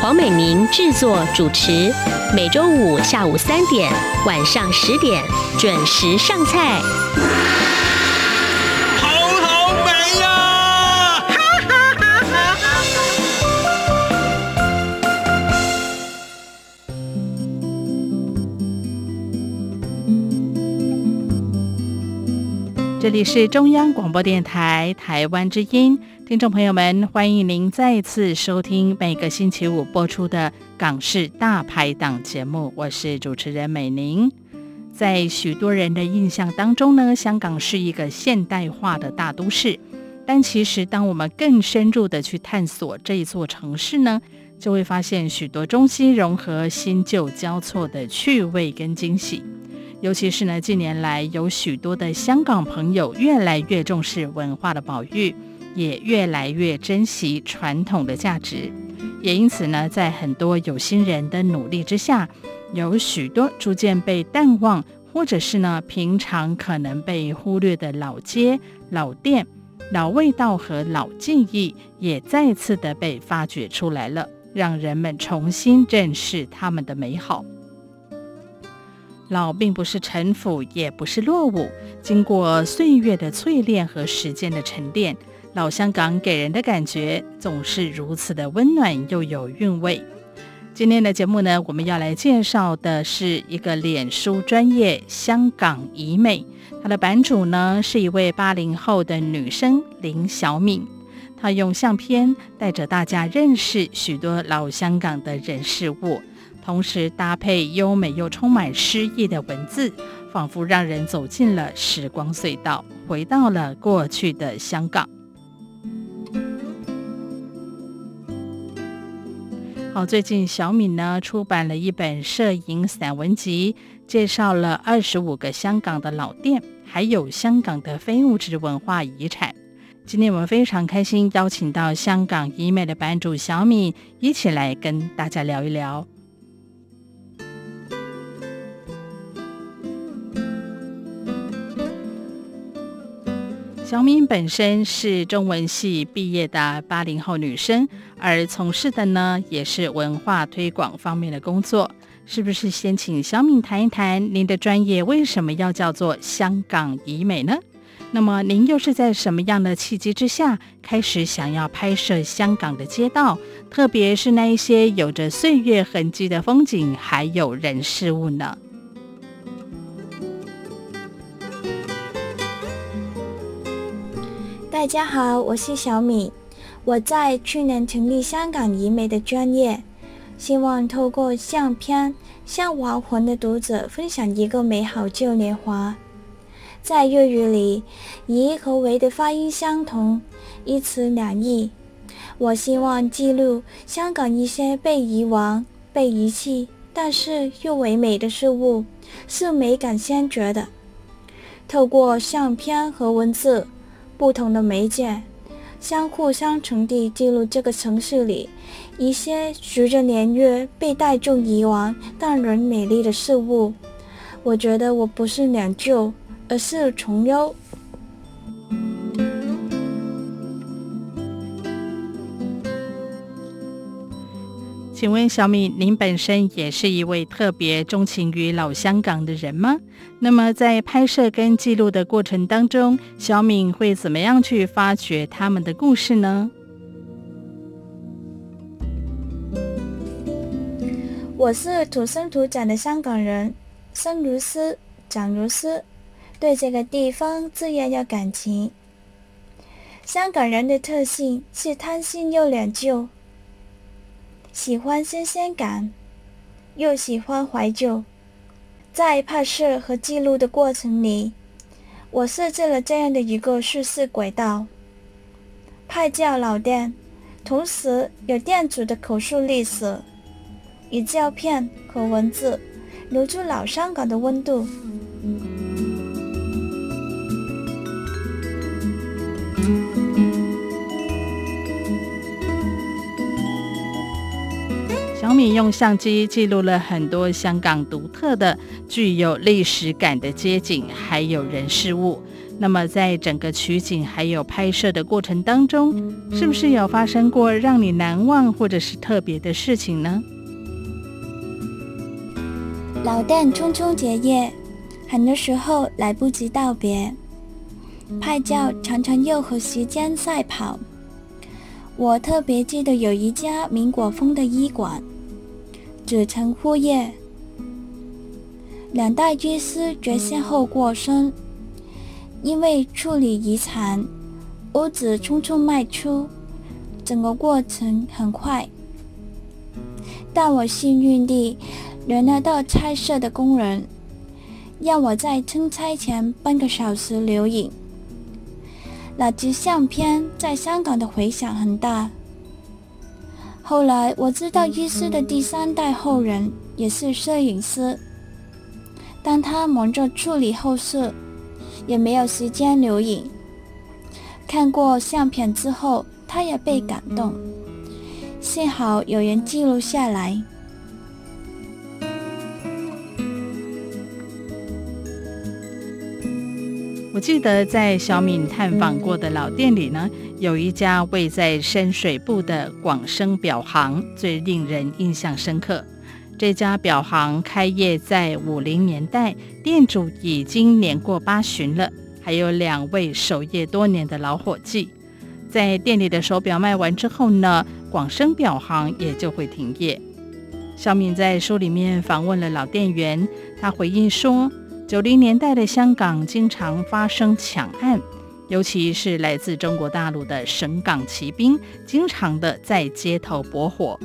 黄美玲制作主持，每周五下午三点、晚上十点准时上菜。好好美呀！哈哈哈哈这里是中央广播电台台湾之音。听众朋友们，欢迎您再次收听每个星期五播出的《港式大排档》节目，我是主持人美玲。在许多人的印象当中呢，香港是一个现代化的大都市。但其实，当我们更深入的去探索这一座城市呢，就会发现许多中西融合、新旧交错的趣味跟惊喜。尤其是呢，近年来有许多的香港朋友越来越重视文化的保育。也越来越珍惜传统的价值，也因此呢，在很多有心人的努力之下，有许多逐渐被淡忘，或者是呢平常可能被忽略的老街、老店、老味道和老记忆，也再次的被发掘出来了，让人们重新认识他们的美好。老并不是陈腐，也不是落伍，经过岁月的淬炼和时间的沉淀。老香港给人的感觉总是如此的温暖又有韵味。今天的节目呢，我们要来介绍的是一个脸书专业香港怡美，它的版主呢是一位八零后的女生林小敏，她用相片带着大家认识许多老香港的人事物，同时搭配优美又充满诗意的文字，仿佛让人走进了时光隧道，回到了过去的香港。最近小敏呢出版了一本摄影散文集，介绍了二十五个香港的老店，还有香港的非物质文化遗产。今天我们非常开心邀请到香港医美的版主小敏，一起来跟大家聊一聊。小敏本身是中文系毕业的八零后女生，而从事的呢也是文化推广方面的工作。是不是先请小敏谈一谈您的专业为什么要叫做香港怡美呢？那么您又是在什么样的契机之下开始想要拍摄香港的街道，特别是那一些有着岁月痕迹的风景还有人事物呢？大家好，我是小敏。我在去年成立香港怡美的专业，希望透过相片向亡魂的读者分享一个美好旧年华。在粤语里，怡和为的发音相同，一词两义。我希望记录香港一些被遗忘、被遗弃，但是又唯美的事物，是美感先觉的。透过相片和文字。不同的媒介相互相成地进入这个城市里一些随着年月被大众遗忘但仍美丽的事物。我觉得我不是两旧，而是重优。请问小敏，您本身也是一位特别钟情于老香港的人吗？那么在拍摄跟记录的过程当中，小敏会怎么样去发掘他们的故事呢？我是土生土长的香港人，生如斯，长如斯，对这个地方自然有感情。香港人的特性是贪心又恋旧。喜欢新鲜感，又喜欢怀旧。在拍摄和记录的过程里，我设置了这样的一个叙事轨道：拍照老店，同时有店主的口述历史，以照片和文字留住老香港的温度。小米用相机记录了很多香港独特的、具有历史感的街景，还有人事物。那么，在整个取景还有拍摄的过程当中，是不是有发生过让你难忘或者是特别的事情呢？老旦匆匆结业，很多时候来不及道别，拍照常常又和时间赛跑。我特别记得有一家民国风的医馆，子承父业，两代医师绝先后过身。因为处理遗产，屋子匆匆卖出，整个过程很快。但我幸运地轮得到拆卸的工人，让我在清拆前半个小时留影。那支相片在香港的回响很大。后来我知道医师的第三代后人也是摄影师，但他忙着处理后事。也没有时间留影。看过相片之后，他也被感动。幸好有人记录下来。我记得在小敏探访过的老店里呢，有一家位在深水埗的广生表行，最令人印象深刻。这家表行开业在五零年代，店主已经年过八旬了，还有两位守业多年的老伙计。在店里的手表卖完之后呢，广生表行也就会停业。小敏在书里面访问了老店员，他回应说，九零年代的香港经常发生抢案，尤其是来自中国大陆的省港骑兵，经常的在街头搏火，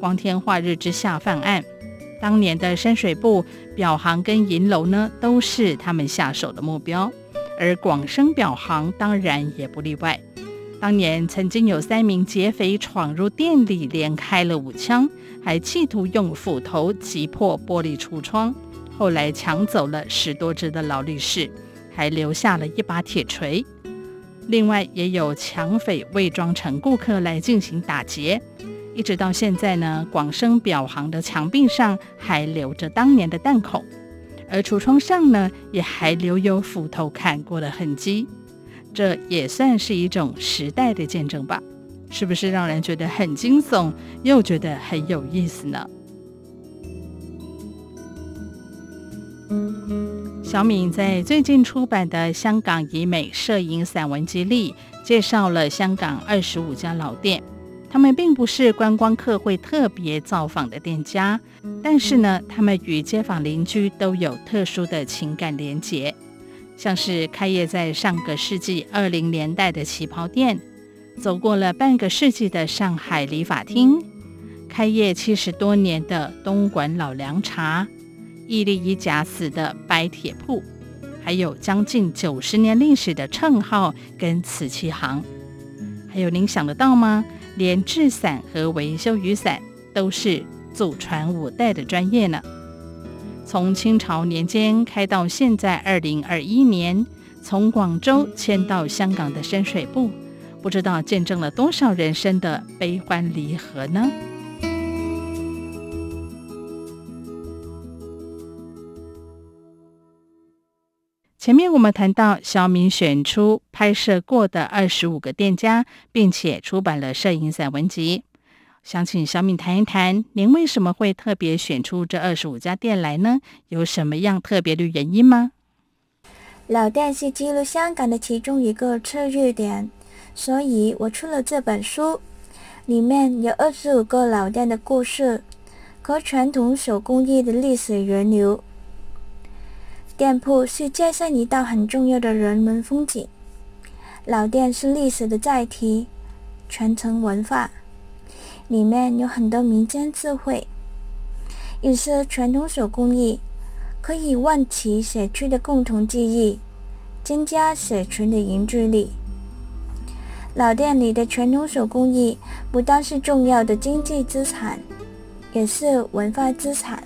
光天化日之下犯案。当年的深水部表行跟银楼呢，都是他们下手的目标，而广生表行当然也不例外。当年曾经有三名劫匪闯入店里，连开了五枪，还企图用斧头击破玻璃橱窗，后来抢走了十多只的劳力士，还留下了一把铁锤。另外，也有抢匪伪装成顾客来进行打劫。一直到现在呢，广生表行的墙壁上还留着当年的弹孔，而橱窗上呢，也还留有斧头砍过的痕迹。这也算是一种时代的见证吧？是不是让人觉得很惊悚，又觉得很有意思呢？小敏在最近出版的《香港以美摄影散文集》里，介绍了香港二十五家老店。他们并不是观光客会特别造访的店家，但是呢，他们与街坊邻居都有特殊的情感连结。像是开业在上个世纪二零年代的旗袍店，走过了半个世纪的上海理发厅，开业七十多年的东莞老凉茶，屹立一甲子的白铁铺，还有将近九十年历史的称号跟瓷器行。还有您想得到吗？连制伞和维修雨伞都是祖传五代的专业呢。从清朝年间开到现在二零二一年，从广州迁到香港的深水埗，不知道见证了多少人生的悲欢离合呢？前面我们谈到，小敏选出拍摄过的二十五个店家，并且出版了摄影散文集。想请小敏谈一谈，您为什么会特别选出这二十五家店来呢？有什么样特别的原因吗？老店是记录香港的其中一个切入点，所以我出了这本书，里面有二十五个老店的故事和传统手工艺的历史源流。店铺是街上一道很重要的人文风景，老店是历史的载体，传承文化，里面有很多民间智慧。也是传统手工艺可以唤起社区的共同记忆，增加社群的凝聚力。老店里的传统手工艺不单是重要的经济资产，也是文化资产。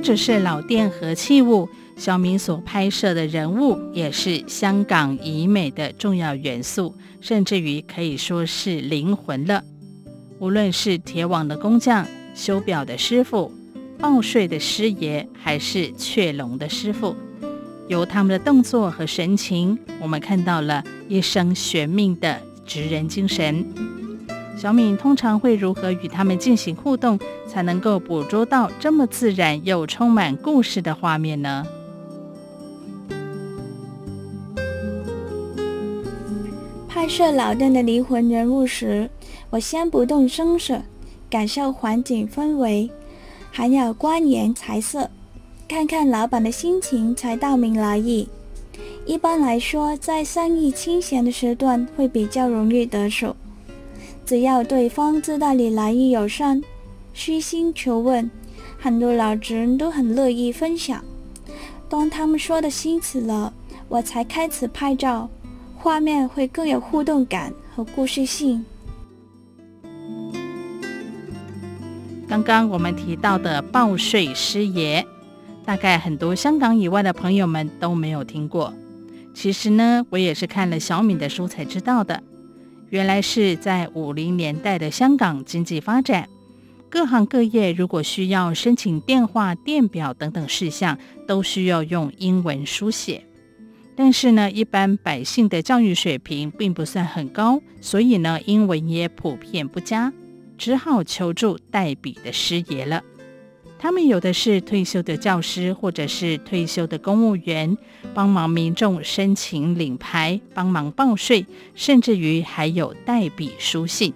不只是老店和器物，小敏所拍摄的人物也是香港以美的重要元素，甚至于可以说是灵魂了。无论是铁网的工匠、修表的师傅、报税的师爷，还是雀龙的师傅，由他们的动作和神情，我们看到了一生悬命的职人精神。小敏通常会如何与他们进行互动，才能够捕捉到这么自然又充满故事的画面呢？拍摄老邓的灵魂人物时，我先不动声色，感受环境氛围，还要观颜才色，看看老板的心情，才道明来意。一般来说，在生意清闲的时段会比较容易得手。只要对方知道你来意友善、虚心求问，很多老人都很乐意分享。当他们说的兴起了，我才开始拍照，画面会更有互动感和故事性。刚刚我们提到的报税师爷，大概很多香港以外的朋友们都没有听过。其实呢，我也是看了小敏的书才知道的。原来是在五零年代的香港经济发展，各行各业如果需要申请电话、电表等等事项，都需要用英文书写。但是呢，一般百姓的教育水平并不算很高，所以呢，英文也普遍不佳。只好求助代笔的师爷了。他们有的是退休的教师，或者是退休的公务员，帮忙民众申请领牌，帮忙报税，甚至于还有代笔书信。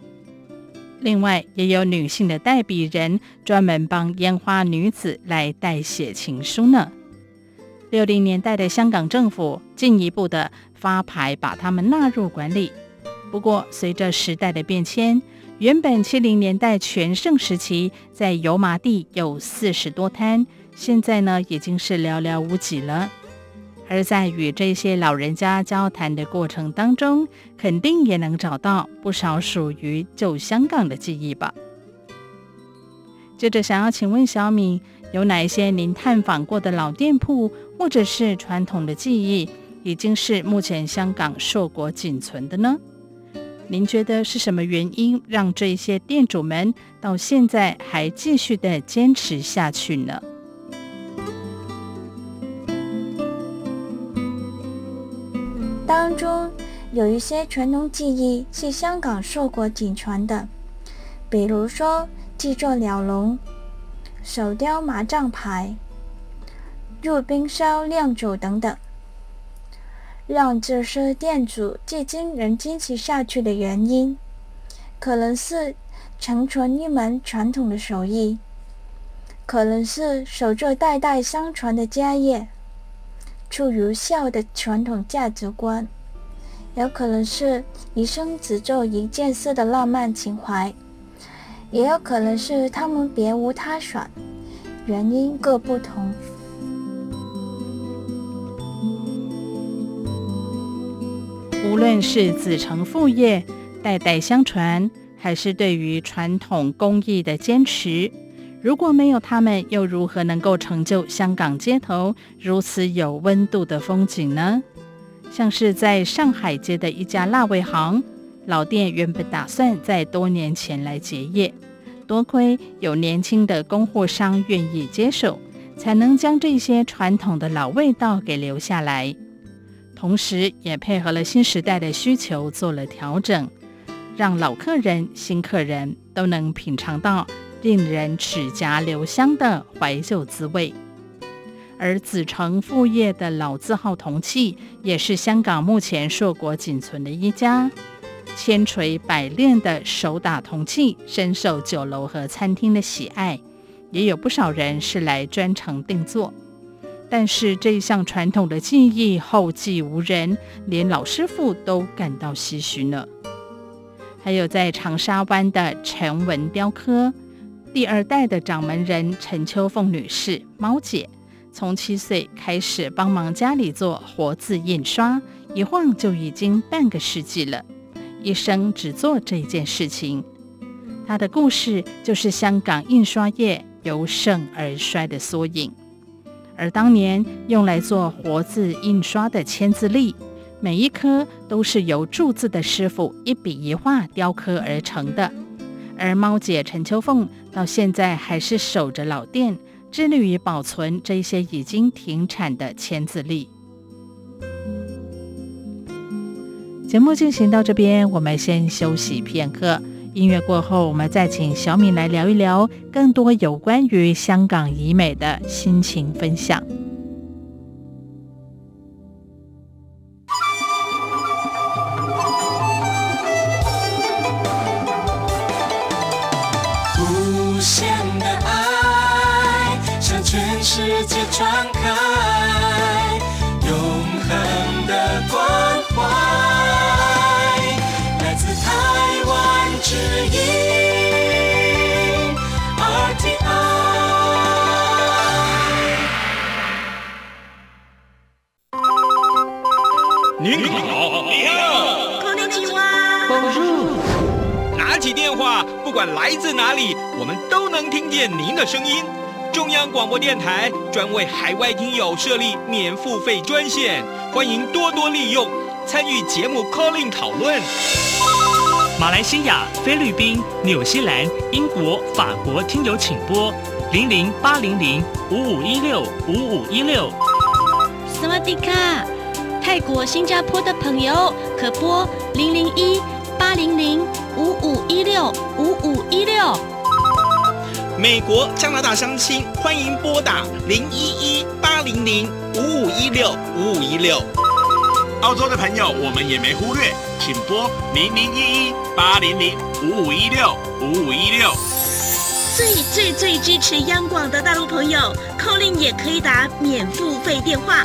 另外，也有女性的代笔人，专门帮烟花女子来代写情书呢。六零年代的香港政府进一步的发牌，把他们纳入管理。不过，随着时代的变迁，原本七零年代全盛时期，在油麻地有四十多摊，现在呢已经是寥寥无几了。而在与这些老人家交谈的过程当中，肯定也能找到不少属于旧香港的记忆吧。接着，想要请问小敏，有哪一些您探访过的老店铺，或者是传统的技艺，已经是目前香港硕果仅存的呢？您觉得是什么原因让这些店主们到现在还继续的坚持下去呢？当中有一些传统技艺是香港硕果仅存的，比如说制作鸟笼、手雕麻将牌、入冰烧酿酒等等。让这些店主至今仍坚持下去的原因，可能是承传一门传统的手艺，可能是守着代代相传的家业，出于孝的传统价值观，有可能是一生只做一件事的浪漫情怀，也有可能是他们别无他选，原因各不同。无论是子承父业、代代相传，还是对于传统工艺的坚持，如果没有他们，又如何能够成就香港街头如此有温度的风景呢？像是在上海街的一家辣味行，老店原本打算在多年前来结业，多亏有年轻的供货商愿意接手，才能将这些传统的老味道给留下来。同时，也配合了新时代的需求做了调整，让老客人、新客人都能品尝到令人齿颊留香的怀旧滋味。而子承父业的老字号铜器，也是香港目前硕果仅存的一家，千锤百炼的手打铜器深受酒楼和餐厅的喜爱，也有不少人是来专程定做。但是这一项传统的技艺后继无人，连老师傅都感到唏嘘呢。还有在长沙湾的陈文雕刻，第二代的掌门人陈秋凤女士猫姐，从七岁开始帮忙家里做活字印刷，一晃就已经半个世纪了，一生只做这件事情。她的故事就是香港印刷业由盛而衰的缩影。而当年用来做活字印刷的签字历，每一颗都是由铸字的师傅一笔一画雕刻而成的。而猫姐陈秋凤到现在还是守着老店，致力于保存这些已经停产的签字历。节目进行到这边，我们先休息片刻。音乐过后，我们再请小敏来聊一聊更多有关于香港移美的心情分享。无限的爱向全世界传开，管来自哪里，我们都能听见您的声音。中央广播电台专为海外听友设立免付费专线，欢迎多多利用，参与节目 calling 讨论。马来西亚、菲律宾、纽西兰、英国、法国听友请拨零零八零零五五一六五五一六。斯瓦迪卡，泰国、新加坡的朋友可拨零零一八零零五五一六五五一六。美国、加拿大相亲欢迎拨打零一一八零零五五一六五五一六。澳洲的朋友，我们也没忽略，请拨零零一一八零零五五一六五五一六。最最最支持央广的大陆朋友，call in 也可以打免付费电话。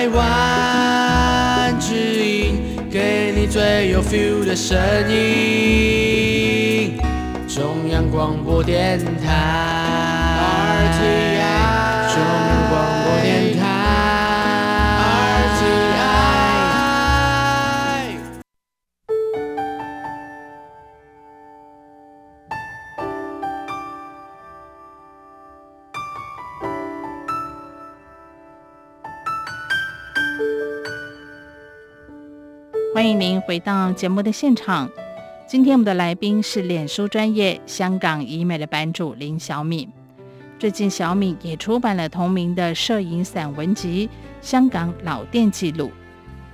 台湾之音，给你最有 feel 的声音。中央广播电台，RTI，欢迎您回到节目的现场。今天我们的来宾是脸书专业香港移美的版主林小敏。最近小敏也出版了同名的摄影散文集《香港老店记录》。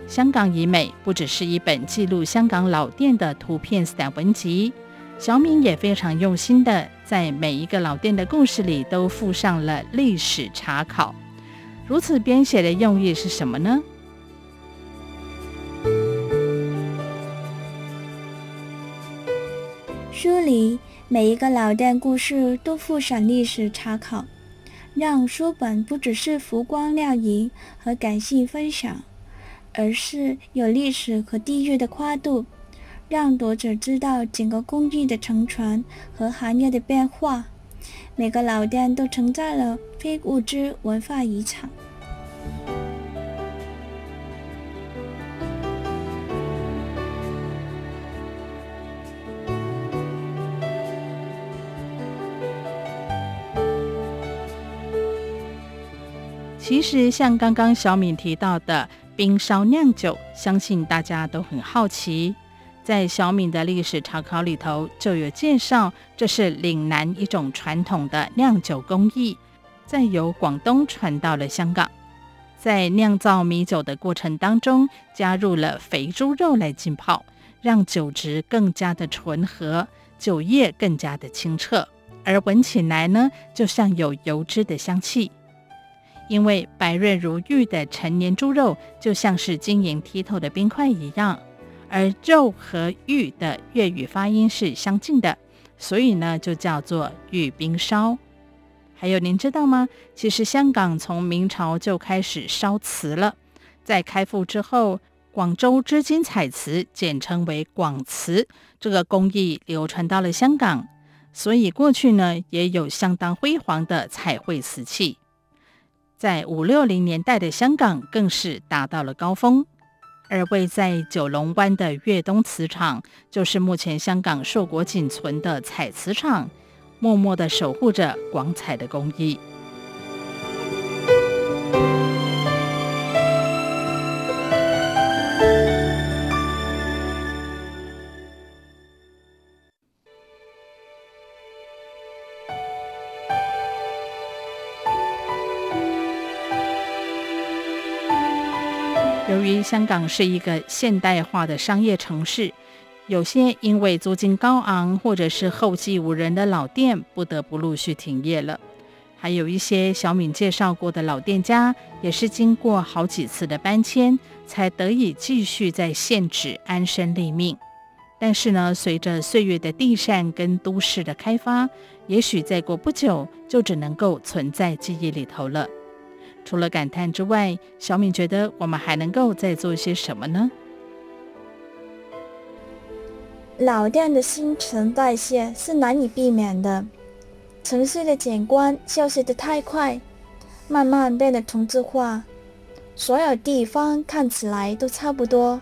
香港移美不只是一本记录香港老店的图片散文集，小敏也非常用心的在每一个老店的故事里都附上了历史查考。如此编写的用意是什么呢？每一个老店故事都附上历史查考，让书本不只是浮光亮影和感性分享，而是有历史和地域的跨度，让读者知道整个工艺的承传和行业的变化。每个老店都承载了非物质文化遗产。其实，像刚刚小敏提到的冰烧酿酒，相信大家都很好奇，在小敏的历史查考里头就有介绍，这是岭南一种传统的酿酒工艺，再由广东传到了香港。在酿造米酒的过程当中，加入了肥猪肉来浸泡，让酒质更加的醇和，酒液更加的清澈，而闻起来呢，就像有油脂的香气。因为白润如玉的陈年猪肉就像是晶莹剔透的冰块一样，而肉和玉的粤语发音是相近的，所以呢，就叫做玉冰烧。还有，您知道吗？其实香港从明朝就开始烧瓷了，在开埠之后，广州织金彩瓷，简称为广瓷，这个工艺流传到了香港，所以过去呢也有相当辉煌的彩绘瓷器。在五六零年代的香港更是达到了高峰，而位在九龙湾的粤东瓷厂，就是目前香港硕果仅存的彩瓷厂。默默的守护着广彩的工艺。由于香港是一个现代化的商业城市。有些因为租金高昂，或者是后继无人的老店，不得不陆续停业了。还有一些小敏介绍过的老店家，也是经过好几次的搬迁，才得以继续在现址安身立命。但是呢，随着岁月的递嬗跟都市的开发，也许再过不久，就只能够存在记忆里头了。除了感叹之外，小敏觉得我们还能够再做些什么呢？老店的新陈代谢是难以避免的，城市的景观消失得太快，慢慢变得同质化，所有地方看起来都差不多。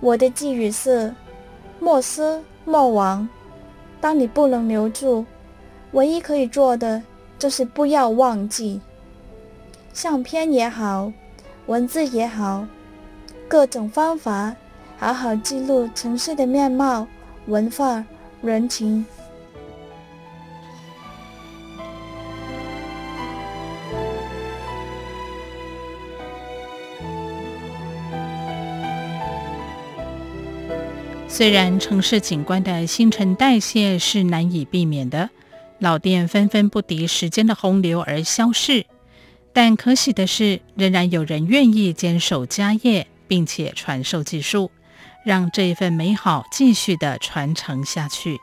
我的寄语是：莫失莫忘。当你不能留住，唯一可以做的就是不要忘记。相片也好，文字也好，各种方法。好好记录城市的面貌、文化、人情。虽然城市景观的新陈代谢是难以避免的，老店纷纷不敌时间的洪流而消逝，但可喜的是，仍然有人愿意坚守家业，并且传授技术。让这一份美好继续的传承下去，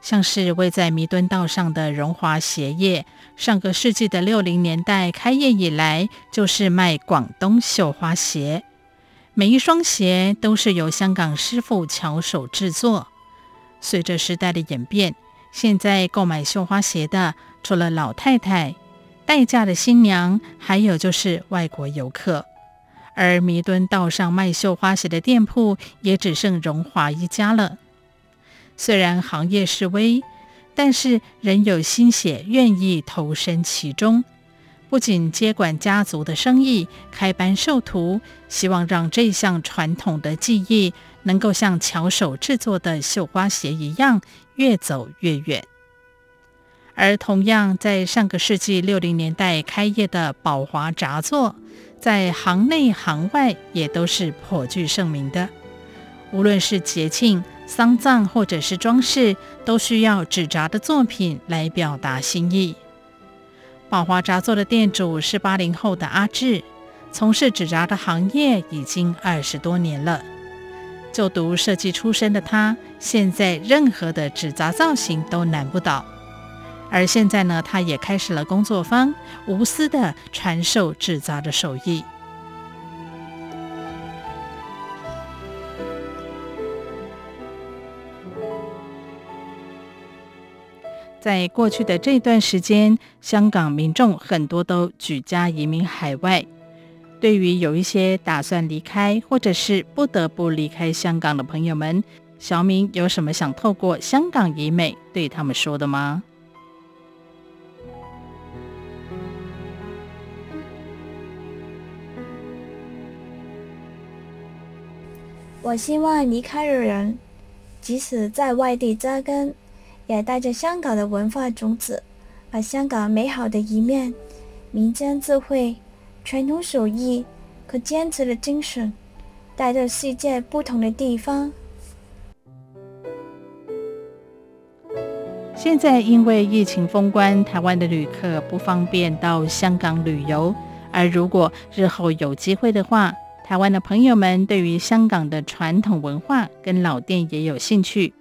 像是位在弥敦道上的荣华鞋业，上个世纪的六零年代开业以来，就是卖广东绣花鞋，每一双鞋都是由香港师傅巧手制作。随着时代的演变，现在购买绣花鞋的，除了老太太、待嫁的新娘，还有就是外国游客。而弥敦道上卖绣花鞋的店铺也只剩荣华一家了。虽然行业式微，但是仍有心血愿意投身其中，不仅接管家族的生意，开班授徒，希望让这项传统的技艺能够像巧手制作的绣花鞋一样，越走越远。而同样在上个世纪六零年代开业的宝华札作。在行内行外也都是颇具盛名的，无论是节庆、丧葬或者是装饰，都需要纸扎的作品来表达心意。宝华札作的店主是八零后的阿志，从事纸扎的行业已经二十多年了。就读设计出身的他，现在任何的纸扎造型都难不倒。而现在呢，他也开始了工作坊，无私的传授制造的手艺。在过去的这段时间，香港民众很多都举家移民海外。对于有一些打算离开，或者是不得不离开香港的朋友们，小敏有什么想透过香港移美对他们说的吗？我希望离开的人，即使在外地扎根，也带着香港的文化种子，把香港美好的一面、民间智慧、传统手艺和坚持的精神，带到世界不同的地方。现在因为疫情封关，台湾的旅客不方便到香港旅游。而如果日后有机会的话，台湾的朋友们对于香港的传统文化跟老店也有兴趣，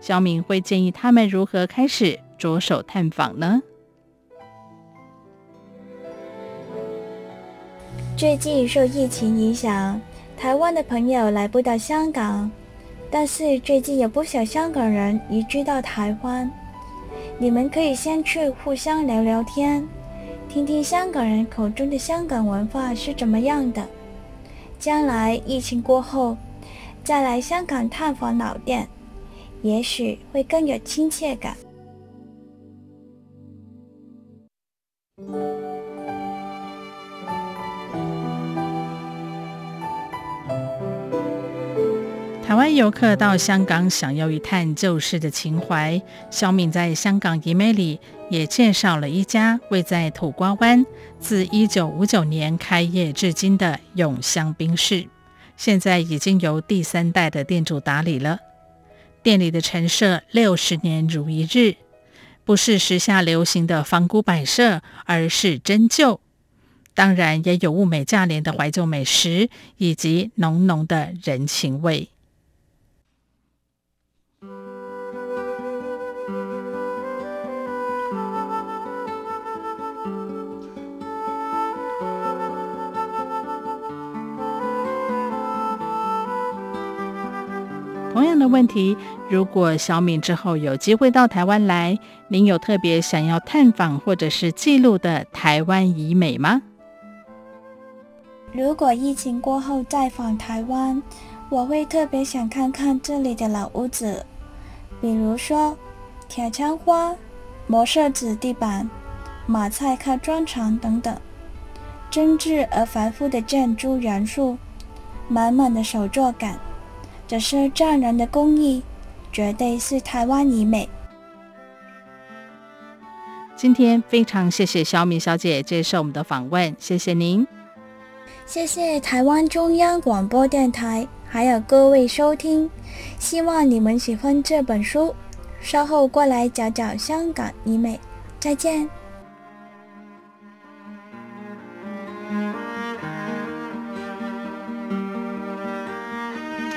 小敏会建议他们如何开始着手探访呢？最近受疫情影响，台湾的朋友来不到香港，但是最近有不少香港人移居到台湾。你们可以先去互相聊聊天，听听香港人口中的香港文化是怎么样的。将来疫情过后，再来香港探访老店，也许会更有亲切感。台湾游客到香港想要一探旧事的情怀，小敏在香港移美里也介绍了一家位在土瓜湾、自一九五九年开业至今的永香冰室，现在已经由第三代的店主打理了。店里的陈设六十年如一日，不是时下流行的仿古摆设，而是真旧。当然也有物美价廉的怀旧美食，以及浓浓的人情味。的问题，如果小敏之后有机会到台湾来，您有特别想要探访或者是记录的台湾移美吗？如果疫情过后再访台湾，我会特别想看看这里的老屋子，比如说铁墙花、磨砂纸地板、马赛克砖墙等等，精致而繁复的建筑元素，满满的手作感。这是匠人的工艺，绝对是台湾以美。今天非常谢谢小敏小姐接受我们的访问，谢谢您。谢谢台湾中央广播电台，还有各位收听，希望你们喜欢这本书。稍后过来讲讲香港以美，再见。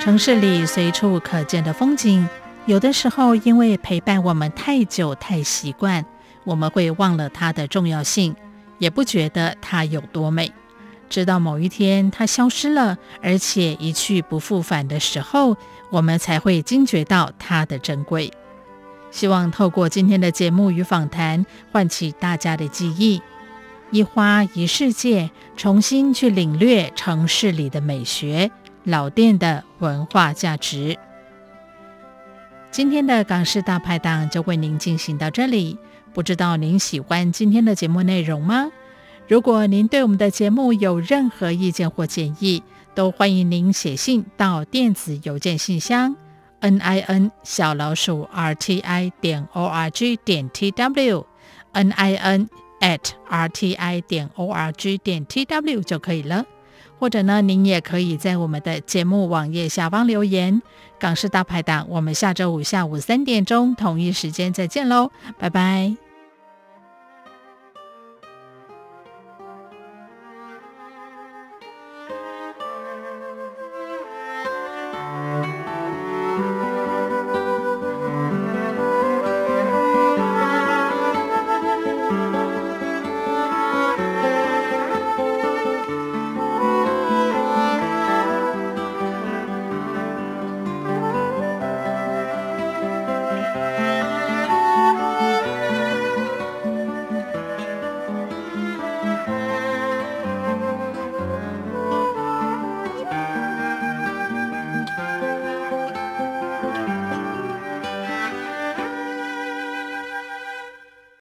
城市里随处可见的风景，有的时候因为陪伴我们太久太习惯，我们会忘了它的重要性，也不觉得它有多美。直到某一天它消失了，而且一去不复返的时候，我们才会惊觉到它的珍贵。希望透过今天的节目与访谈，唤起大家的记忆，一花一世界，重新去领略城市里的美学。老店的文化价值。今天的港式大排档就为您进行到这里，不知道您喜欢今天的节目内容吗？如果您对我们的节目有任何意见或建议，都欢迎您写信到电子邮件信箱 n i n 小老鼠 r t i 点 o r g 点 t w n i n at r t i 点 o r g 点 t w 就可以了。或者呢，您也可以在我们的节目网页下方留言。港式大排档，我们下周五下午三点钟同一时间再见喽，拜拜。